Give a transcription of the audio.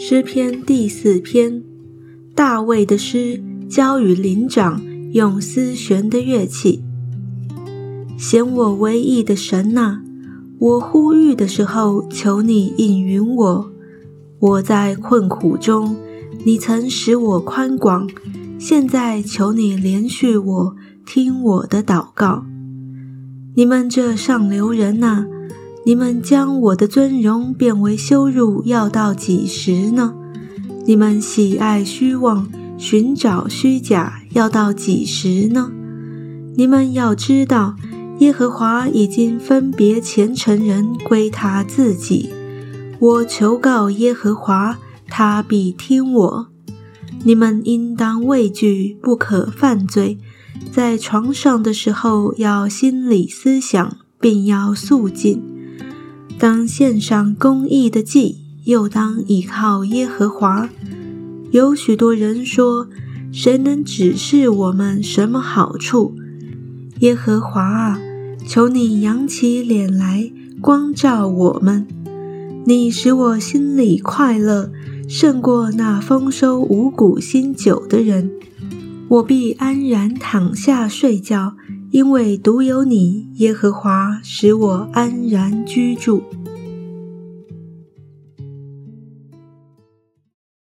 诗篇第四篇，大卫的诗，交与灵长，用丝弦的乐器。显我唯一的神呐，我呼吁的时候，求你应允我。我在困苦中，你曾使我宽广，现在求你连续我，听我的祷告。你们这上流人呐！你们将我的尊荣变为羞辱，要到几时呢？你们喜爱虚妄，寻找虚假，要到几时呢？你们要知道，耶和华已经分别虔诚人归他自己。我求告耶和华，他必听我。你们应当畏惧，不可犯罪。在床上的时候，要心里思想，并要肃静。当献上公义的祭，又当倚靠耶和华。有许多人说：“谁能指示我们什么好处？”耶和华啊，求你扬起脸来，光照我们。你使我心里快乐，胜过那丰收五谷新酒的人。我必安然躺下睡觉。因为独有你，耶和华，使我安然居住。